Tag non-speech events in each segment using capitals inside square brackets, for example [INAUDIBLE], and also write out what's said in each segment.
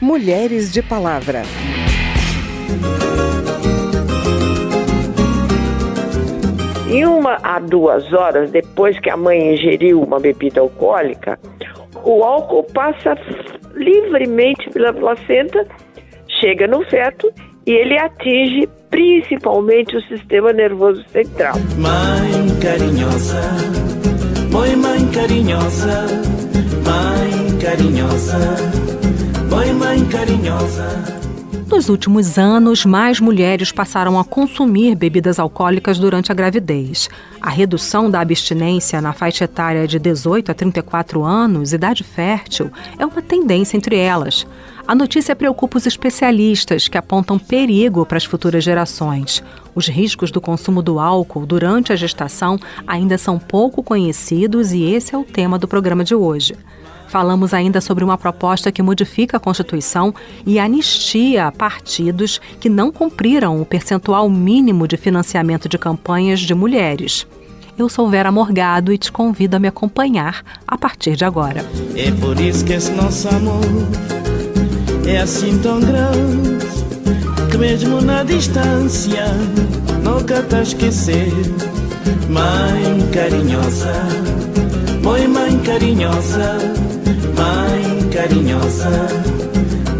Mulheres de Palavra. E uma a duas horas depois que a mãe ingeriu uma bebida alcoólica, o álcool passa livremente pela placenta, chega no feto e ele atinge principalmente o sistema nervoso central. Mãe carinhosa, mãe, mãe carinhosa, mãe carinhosa, mãe carinhosa. Nos últimos anos, mais mulheres passaram a consumir bebidas alcoólicas durante a gravidez. A redução da abstinência na faixa etária de 18 a 34 anos, idade fértil, é uma tendência entre elas. A notícia preocupa os especialistas, que apontam perigo para as futuras gerações. Os riscos do consumo do álcool durante a gestação ainda são pouco conhecidos e esse é o tema do programa de hoje. Falamos ainda sobre uma proposta que modifica a Constituição e anistia partidos que não cumpriram o percentual mínimo de financiamento de campanhas de mulheres. Eu sou Vera Morgado e te convido a me acompanhar a partir de agora. É por isso que esse nosso amor é assim tão grande que mesmo na distância nunca te esquecer. Mãe carinhosa, mãe, mãe carinhosa, mãe carinhosa,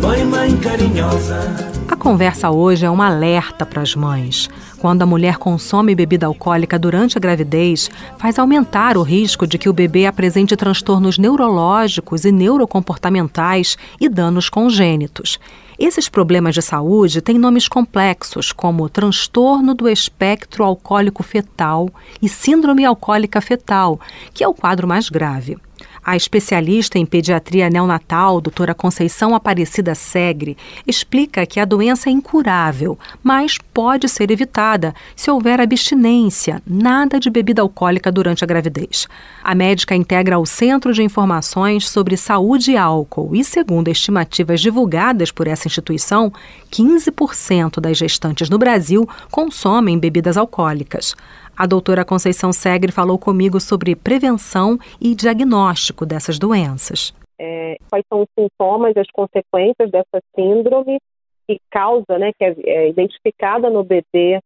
mãe, mãe carinhosa. A conversa hoje é um alerta para as mães. Quando a mulher consome bebida alcoólica durante a gravidez, faz aumentar o risco de que o bebê apresente transtornos neurológicos e neurocomportamentais e danos congênitos. Esses problemas de saúde têm nomes complexos, como transtorno do espectro alcoólico fetal e síndrome alcoólica fetal, que é o quadro mais grave. A especialista em pediatria neonatal, doutora Conceição Aparecida Segre, explica que a doença é incurável, mas pode ser evitada se houver abstinência, nada de bebida alcoólica durante a gravidez. A médica integra o Centro de Informações sobre Saúde e Álcool e, segundo estimativas divulgadas por essa instituição, 15% das gestantes no Brasil consomem bebidas alcoólicas. A doutora Conceição Segre falou comigo sobre prevenção e diagnóstico dessas doenças. É, quais são os sintomas e as consequências dessa síndrome que causa, né, que é, é identificada no bebê,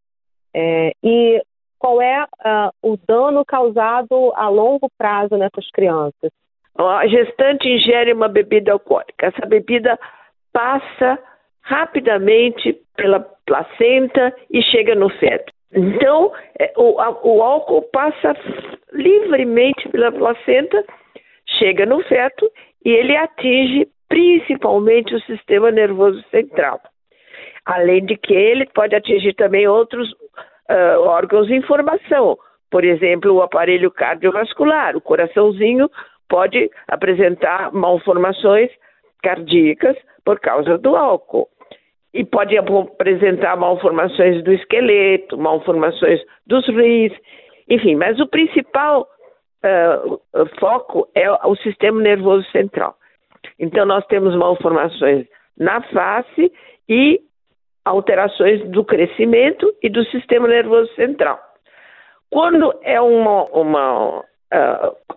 é, e qual é uh, o dano causado a longo prazo nessas crianças. A gestante ingere uma bebida alcoólica. Essa bebida passa rapidamente pela placenta e chega no feto. Então, é, o, a, o álcool passa livremente pela placenta, chega no feto e ele atinge principalmente o sistema nervoso central. Além de que ele pode atingir também outros uh, órgãos de informação, por exemplo, o aparelho cardiovascular, o coraçãozinho pode apresentar malformações cardíacas por causa do álcool e pode apresentar malformações do esqueleto, malformações dos rins, enfim, mas o principal uh, foco é o sistema nervoso central. Então, nós temos malformações na face e alterações do crescimento e do sistema nervoso central. Quando é um uh,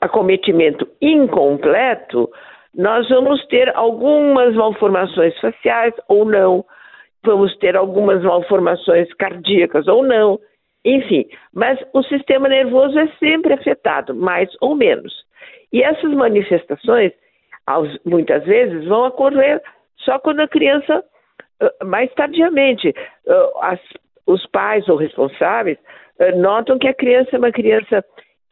acometimento incompleto, nós vamos ter algumas malformações faciais ou não, vamos ter algumas malformações cardíacas ou não, enfim, mas o sistema nervoso é sempre afetado, mais ou menos. E essas manifestações, muitas vezes, vão ocorrer só quando a criança, mais tardiamente, as, os pais ou responsáveis notam que a criança é uma criança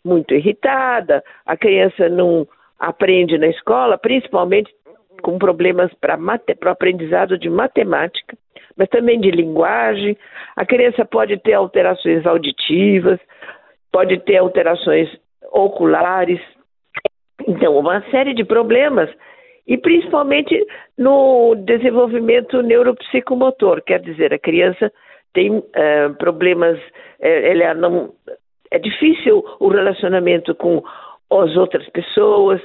muito irritada, a criança não aprende na escola, principalmente com problemas para o aprendizado de matemática, mas também de linguagem. A criança pode ter alterações auditivas, pode ter alterações oculares. Então, uma série de problemas, e principalmente no desenvolvimento neuropsicomotor, quer dizer, a criança tem uh, problemas, é, ela não, é difícil o relacionamento com as outras pessoas,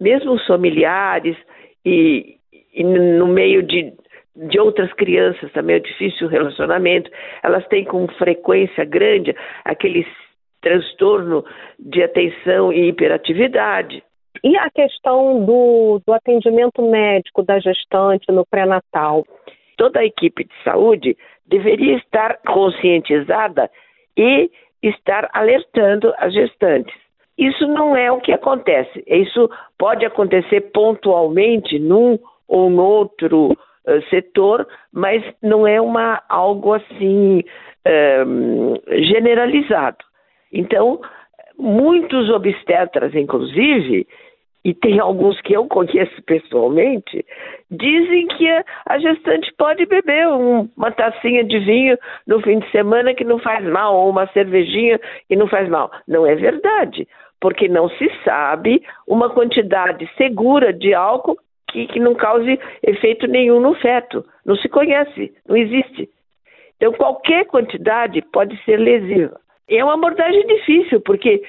mesmo os familiares, e, e no meio de de outras crianças também é difícil o relacionamento, elas têm com frequência grande aquele transtorno de atenção e hiperatividade. E a questão do, do atendimento médico da gestante no pré-natal? Toda a equipe de saúde deveria estar conscientizada e estar alertando as gestantes. Isso não é o que acontece. Isso pode acontecer pontualmente num ou no outro uh, setor, mas não é uma algo assim um, generalizado. Então, muitos obstetras, inclusive, e tem alguns que eu conheço pessoalmente, dizem que a, gestante pode beber um, uma tacinha de vinho no fim de semana que não faz mal, ou uma cervejinha que não faz mal. Não é verdade, porque não se sabe uma quantidade segura de álcool que, que não cause efeito nenhum no feto. Não se conhece, não existe. Então, qualquer quantidade pode ser lesiva. É uma abordagem difícil, porque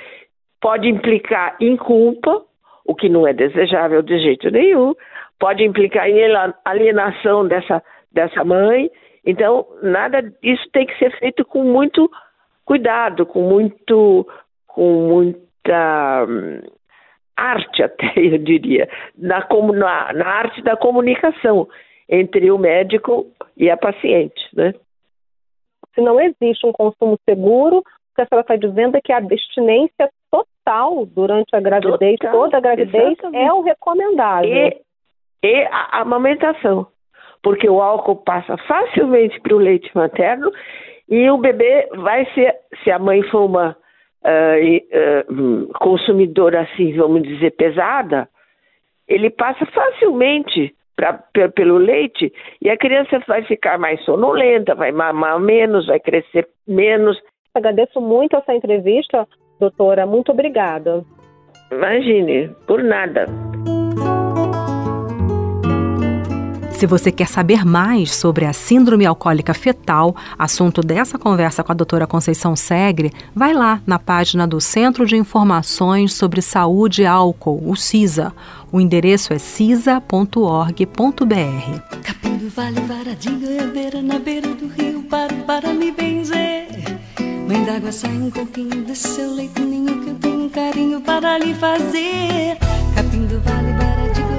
pode implicar em culpa, o que não é desejável de jeito nenhum, pode implicar em alienação dessa, dessa mãe. Então, nada disso tem que ser feito com muito cuidado, com muito, com muita hum, arte [LAUGHS] até, eu diria, na, na, na arte da comunicação entre o médico e a paciente, né? Se não existe um consumo seguro, o que a senhora está dizendo é que a abstinência total durante a gravidez, total, toda a gravidez, exatamente. é o recomendável. E, e a amamentação, porque o álcool passa facilmente para o leite materno e o bebê vai ser, se a mãe for uma uh, uh, consumidora, assim, vamos dizer, pesada, ele passa facilmente pra, pelo leite e a criança vai ficar mais sonolenta, vai mamar menos, vai crescer menos. Agradeço muito essa entrevista, doutora. Muito obrigada. Imagine, por nada. Se você quer saber mais sobre a síndrome alcoólica fetal, assunto dessa conversa com a doutora Conceição Segre, vai lá na página do Centro de Informações sobre Saúde e Álcool, o CISA. O endereço é cisa.org.br. Capim vale, varadinho, beira na beira do rio, paro para me benzer. Mãe d'água sai um pouquinho do seu leito ninho que eu tenho um carinho para lhe fazer. Capim do vale, varadinho,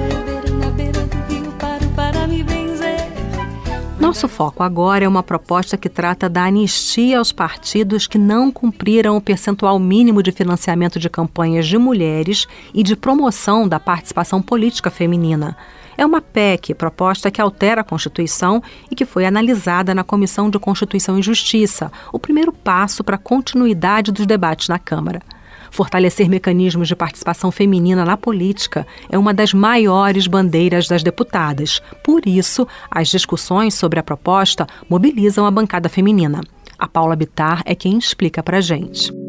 nosso foco agora é uma proposta que trata da anistia aos partidos que não cumpriram o percentual mínimo de financiamento de campanhas de mulheres e de promoção da participação política feminina. É uma PEC, proposta que altera a Constituição e que foi analisada na Comissão de Constituição e Justiça, o primeiro passo para a continuidade dos debates na Câmara. Fortalecer mecanismos de participação feminina na política é uma das maiores bandeiras das deputadas. Por isso, as discussões sobre a proposta mobilizam a bancada feminina. A Paula Bitar é quem explica para gente.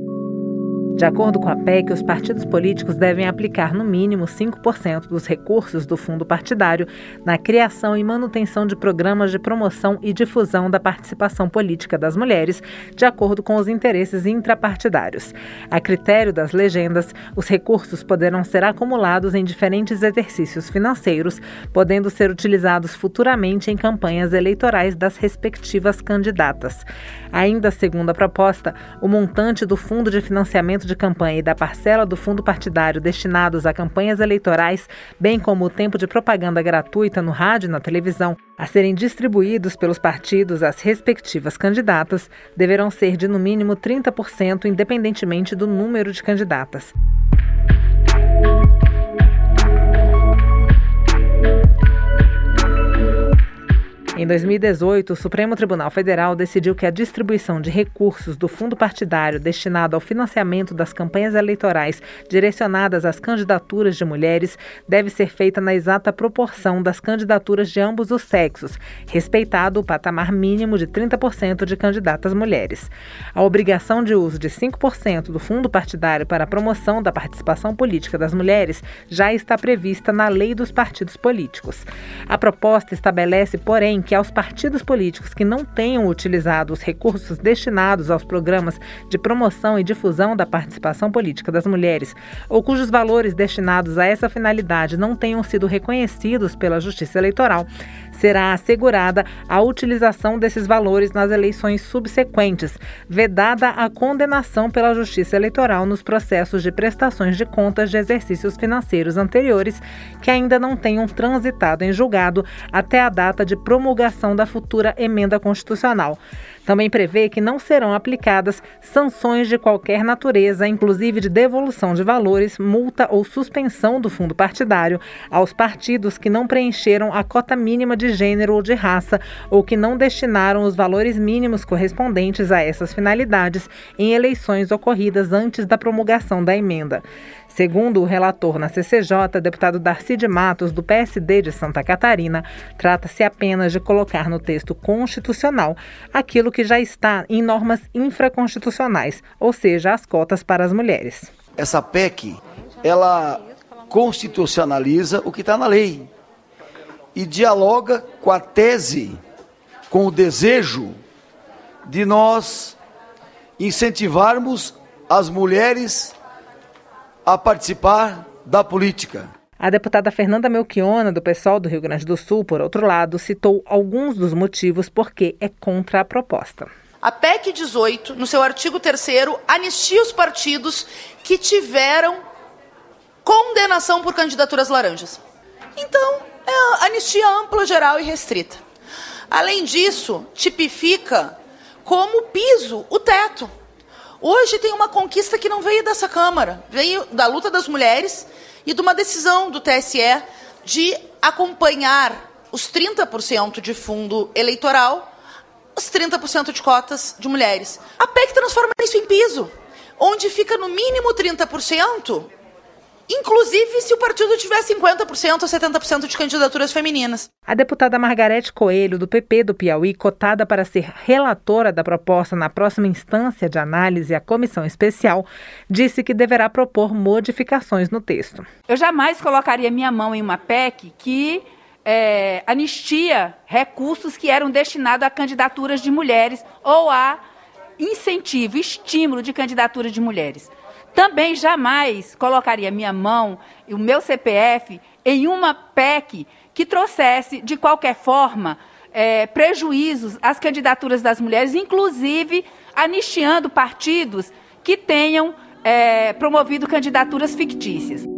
De acordo com a PEC, os partidos políticos devem aplicar no mínimo 5% dos recursos do fundo partidário na criação e manutenção de programas de promoção e difusão da participação política das mulheres, de acordo com os interesses intrapartidários. A critério das legendas, os recursos poderão ser acumulados em diferentes exercícios financeiros, podendo ser utilizados futuramente em campanhas eleitorais das respectivas candidatas. Ainda segundo a proposta, o montante do fundo de financiamento de campanha e da parcela do fundo partidário destinados a campanhas eleitorais, bem como o tempo de propaganda gratuita no rádio e na televisão, a serem distribuídos pelos partidos às respectivas candidatas, deverão ser de no mínimo 30%, independentemente do número de candidatas. Em 2018, o Supremo Tribunal Federal decidiu que a distribuição de recursos do fundo partidário destinado ao financiamento das campanhas eleitorais direcionadas às candidaturas de mulheres deve ser feita na exata proporção das candidaturas de ambos os sexos, respeitado o patamar mínimo de 30% de candidatas mulheres. A obrigação de uso de 5% do fundo partidário para a promoção da participação política das mulheres já está prevista na Lei dos Partidos Políticos. A proposta estabelece, porém, que aos partidos políticos que não tenham utilizado os recursos destinados aos programas de promoção e difusão da participação política das mulheres, ou cujos valores destinados a essa finalidade não tenham sido reconhecidos pela Justiça Eleitoral, será assegurada a utilização desses valores nas eleições subsequentes, vedada a condenação pela Justiça Eleitoral nos processos de prestações de contas de exercícios financeiros anteriores que ainda não tenham transitado em julgado até a data de promulgação da futura emenda constitucional. Também prevê que não serão aplicadas sanções de qualquer natureza, inclusive de devolução de valores, multa ou suspensão do fundo partidário, aos partidos que não preencheram a cota mínima de gênero ou de raça ou que não destinaram os valores mínimos correspondentes a essas finalidades em eleições ocorridas antes da promulgação da emenda. Segundo o relator na CCJ, deputado Darcy de Matos, do PSD de Santa Catarina, trata-se apenas de colocar no texto constitucional aquilo que já está em normas infraconstitucionais, ou seja, as cotas para as mulheres. Essa PEC, ela constitucionaliza o que está na lei e dialoga com a tese, com o desejo de nós incentivarmos as mulheres a participar da política. A deputada Fernanda Melchiona, do PSOL do Rio Grande do Sul, por outro lado, citou alguns dos motivos por que é contra a proposta. A PEC 18, no seu artigo 3, anistia os partidos que tiveram condenação por candidaturas laranjas. Então, é anistia ampla, geral e restrita. Além disso, tipifica como piso o teto. Hoje tem uma conquista que não veio dessa Câmara, veio da luta das mulheres e de uma decisão do TSE de acompanhar os 30% de fundo eleitoral, os 30% de cotas de mulheres. A PEC transforma isso em piso, onde fica no mínimo 30% inclusive se o partido tiver 50% ou 70% de candidaturas femininas. A deputada Margarete Coelho, do PP do Piauí, cotada para ser relatora da proposta na próxima instância de análise, a comissão especial, disse que deverá propor modificações no texto. Eu jamais colocaria minha mão em uma PEC que é, anistia recursos que eram destinados a candidaturas de mulheres ou a incentivo, estímulo de candidaturas de mulheres. Também jamais colocaria minha mão e o meu CPF em uma PEC que trouxesse, de qualquer forma, é, prejuízos às candidaturas das mulheres, inclusive anistiando partidos que tenham é, promovido candidaturas fictícias.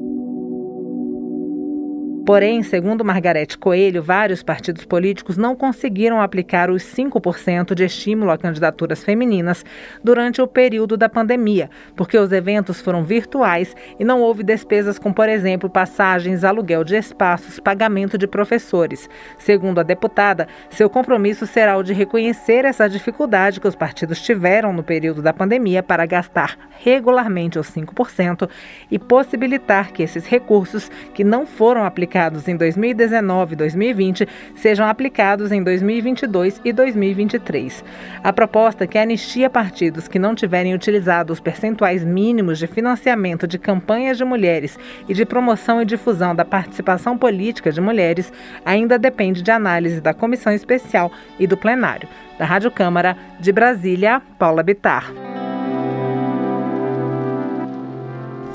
Porém, segundo Margarete Coelho, vários partidos políticos não conseguiram aplicar os 5% de estímulo a candidaturas femininas durante o período da pandemia, porque os eventos foram virtuais e não houve despesas com, por exemplo, passagens, aluguel de espaços, pagamento de professores. Segundo a deputada, seu compromisso será o de reconhecer essa dificuldade que os partidos tiveram no período da pandemia para gastar regularmente os 5% e possibilitar que esses recursos que não foram aplicados aplicados em 2019 e 2020 sejam aplicados em 2022 e 2023. A proposta que anistia partidos que não tiverem utilizado os percentuais mínimos de financiamento de campanhas de mulheres e de promoção e difusão da participação política de mulheres ainda depende de análise da comissão especial e do plenário. Da Rádio Câmara de Brasília, Paula Bitar.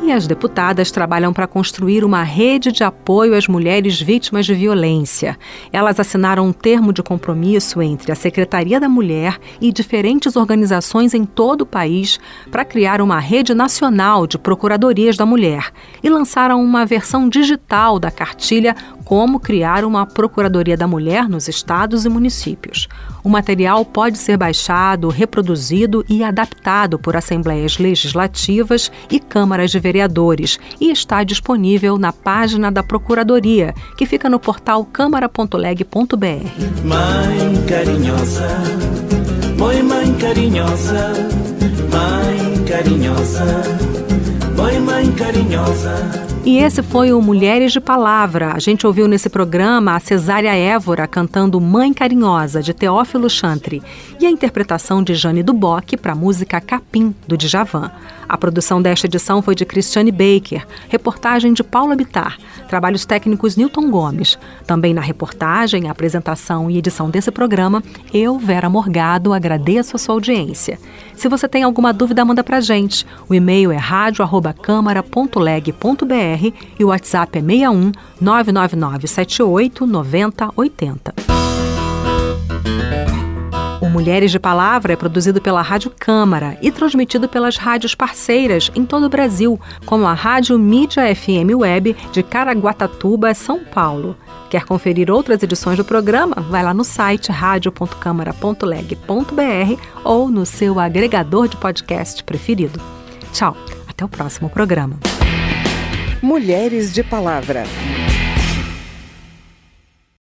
E as deputadas trabalham para construir uma rede de apoio às mulheres vítimas de violência. Elas assinaram um termo de compromisso entre a Secretaria da Mulher e diferentes organizações em todo o país para criar uma rede nacional de procuradorias da mulher e lançaram uma versão digital da cartilha Como criar uma Procuradoria da Mulher nos estados e municípios. O material pode ser baixado, reproduzido e adaptado por assembleias legislativas e câmaras de vereadores e está disponível na página da Procuradoria, que fica no portal câmara.leg.br. Mãe carinhosa, mãe, mãe carinhosa, mãe carinhosa, mãe, mãe carinhosa. E esse foi o Mulheres de Palavra. A gente ouviu nesse programa a Cesária Évora cantando Mãe Carinhosa, de Teófilo Chantre, e a interpretação de Jane Duboc para a música Capim, do Djavan. A produção desta edição foi de Cristiane Baker, reportagem de Paula Bitar, trabalhos técnicos Newton Gomes. Também na reportagem, apresentação e edição desse programa, eu, Vera Morgado, agradeço a sua audiência. Se você tem alguma dúvida, manda pra gente. O e-mail é radio@câmara.leg.br e o WhatsApp é 61 999 78 90 80. O Mulheres de Palavra é produzido pela Rádio Câmara e transmitido pelas rádios parceiras em todo o Brasil, como a Rádio Mídia FM Web de Caraguatatuba, São Paulo. Quer conferir outras edições do programa? Vai lá no site radio.câmara.leg.br ou no seu agregador de podcast preferido. Tchau, até o próximo programa. Mulheres de Palavra.